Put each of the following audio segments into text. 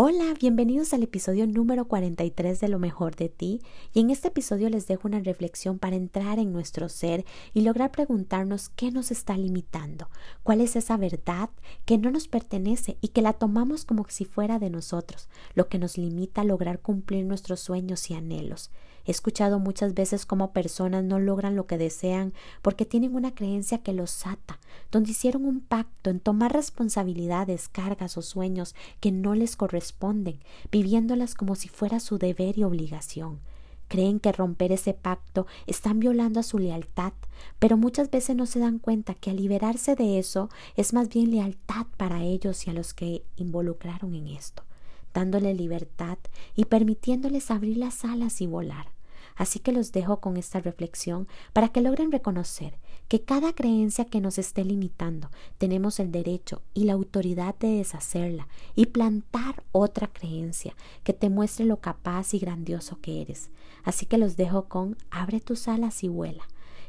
Hola, bienvenidos al episodio número 43 de Lo mejor de ti y en este episodio les dejo una reflexión para entrar en nuestro ser y lograr preguntarnos qué nos está limitando, cuál es esa verdad que no nos pertenece y que la tomamos como si fuera de nosotros, lo que nos limita a lograr cumplir nuestros sueños y anhelos. He escuchado muchas veces cómo personas no logran lo que desean porque tienen una creencia que los ata, donde hicieron un pacto en tomar responsabilidades, cargas o sueños que no les corresponden, viviéndolas como si fuera su deber y obligación. Creen que romper ese pacto están violando a su lealtad, pero muchas veces no se dan cuenta que al liberarse de eso es más bien lealtad para ellos y a los que involucraron en esto, dándole libertad y permitiéndoles abrir las alas y volar. Así que los dejo con esta reflexión para que logren reconocer que cada creencia que nos esté limitando tenemos el derecho y la autoridad de deshacerla y plantar otra creencia que te muestre lo capaz y grandioso que eres. Así que los dejo con abre tus alas y vuela.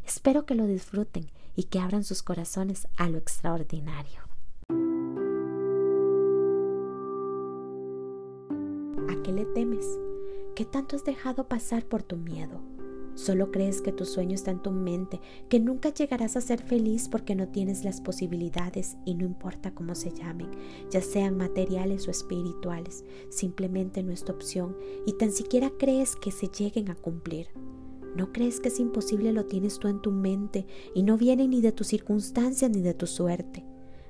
Espero que lo disfruten y que abran sus corazones a lo extraordinario. ¿A qué le temes? ¿Qué tanto has dejado pasar por tu miedo? Solo crees que tu sueño está en tu mente, que nunca llegarás a ser feliz porque no tienes las posibilidades y no importa cómo se llamen, ya sean materiales o espirituales, simplemente no es tu opción y tan siquiera crees que se lleguen a cumplir. ¿No crees que es imposible lo tienes tú en tu mente y no viene ni de tus circunstancias ni de tu suerte?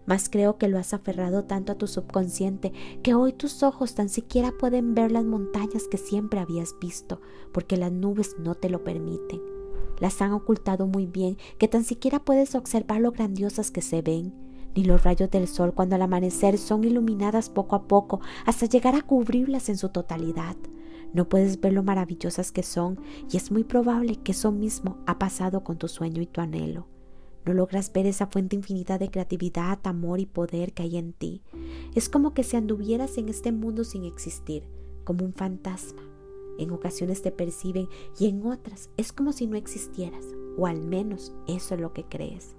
Mas creo que lo has aferrado tanto a tu subconsciente que hoy tus ojos tan siquiera pueden ver las montañas que siempre habías visto, porque las nubes no te lo permiten. Las han ocultado muy bien, que tan siquiera puedes observar lo grandiosas que se ven. Ni los rayos del sol cuando al amanecer son iluminadas poco a poco hasta llegar a cubrirlas en su totalidad. No puedes ver lo maravillosas que son y es muy probable que eso mismo ha pasado con tu sueño y tu anhelo. No logras ver esa fuente infinita de creatividad, amor y poder que hay en ti. Es como que si anduvieras en este mundo sin existir, como un fantasma. En ocasiones te perciben y en otras es como si no existieras, o al menos eso es lo que crees.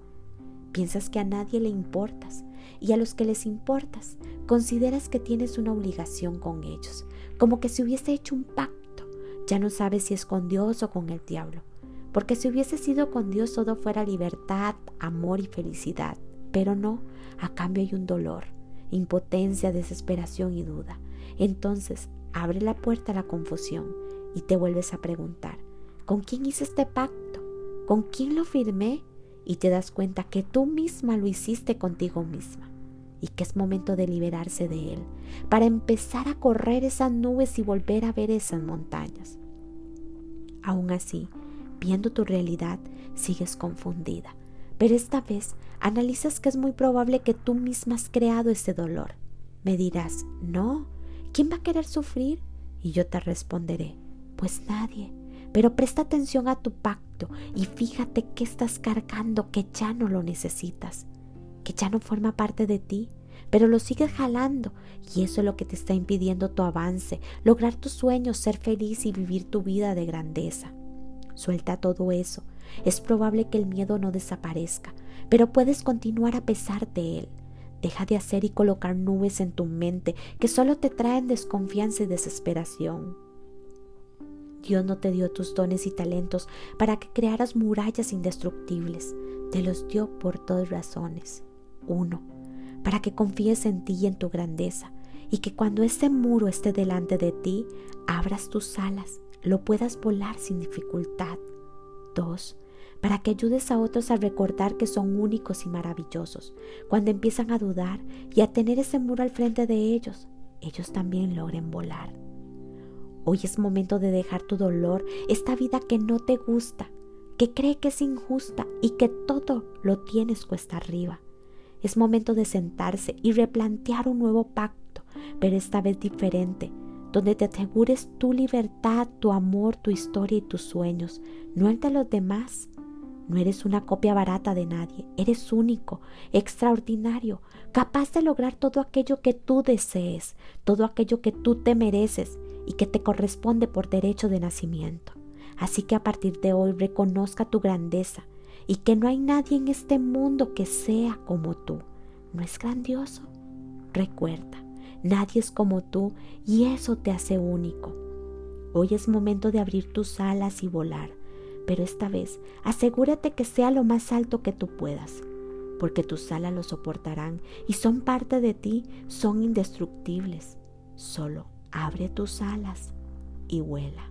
Piensas que a nadie le importas y a los que les importas consideras que tienes una obligación con ellos, como que si hubiese hecho un pacto. Ya no sabes si es con Dios o con el diablo porque si hubiese sido con Dios todo fuera libertad, amor y felicidad, pero no, a cambio hay un dolor, impotencia, desesperación y duda. Entonces abre la puerta a la confusión y te vuelves a preguntar, ¿con quién hice este pacto? ¿Con quién lo firmé? Y te das cuenta que tú misma lo hiciste contigo misma y que es momento de liberarse de él, para empezar a correr esas nubes y volver a ver esas montañas. Aún así, viendo tu realidad, sigues confundida. Pero esta vez analizas que es muy probable que tú misma has creado ese dolor. Me dirás, no, ¿quién va a querer sufrir? Y yo te responderé, pues nadie. Pero presta atención a tu pacto y fíjate que estás cargando que ya no lo necesitas, que ya no forma parte de ti, pero lo sigues jalando y eso es lo que te está impidiendo tu avance, lograr tus sueños, ser feliz y vivir tu vida de grandeza. Suelta todo eso. Es probable que el miedo no desaparezca, pero puedes continuar a pesar de él. Deja de hacer y colocar nubes en tu mente que solo te traen desconfianza y desesperación. Dios no te dio tus dones y talentos para que crearas murallas indestructibles. Te los dio por dos razones. Uno, para que confíes en ti y en tu grandeza, y que cuando ese muro esté delante de ti, abras tus alas lo puedas volar sin dificultad. 2. Para que ayudes a otros a recordar que son únicos y maravillosos. Cuando empiezan a dudar y a tener ese muro al frente de ellos, ellos también logren volar. Hoy es momento de dejar tu dolor, esta vida que no te gusta, que cree que es injusta y que todo lo tienes cuesta arriba. Es momento de sentarse y replantear un nuevo pacto, pero esta vez diferente, donde te asegures tu libertad, tu amor, tu historia y tus sueños, no el de los demás. No eres una copia barata de nadie, eres único, extraordinario, capaz de lograr todo aquello que tú desees, todo aquello que tú te mereces y que te corresponde por derecho de nacimiento. Así que a partir de hoy reconozca tu grandeza y que no hay nadie en este mundo que sea como tú. ¿No es grandioso? Recuerda, nadie es como tú y eso te hace único. Hoy es momento de abrir tus alas y volar, pero esta vez asegúrate que sea lo más alto que tú puedas, porque tus alas lo soportarán y son parte de ti, son indestructibles. Solo abre tus alas y vuela.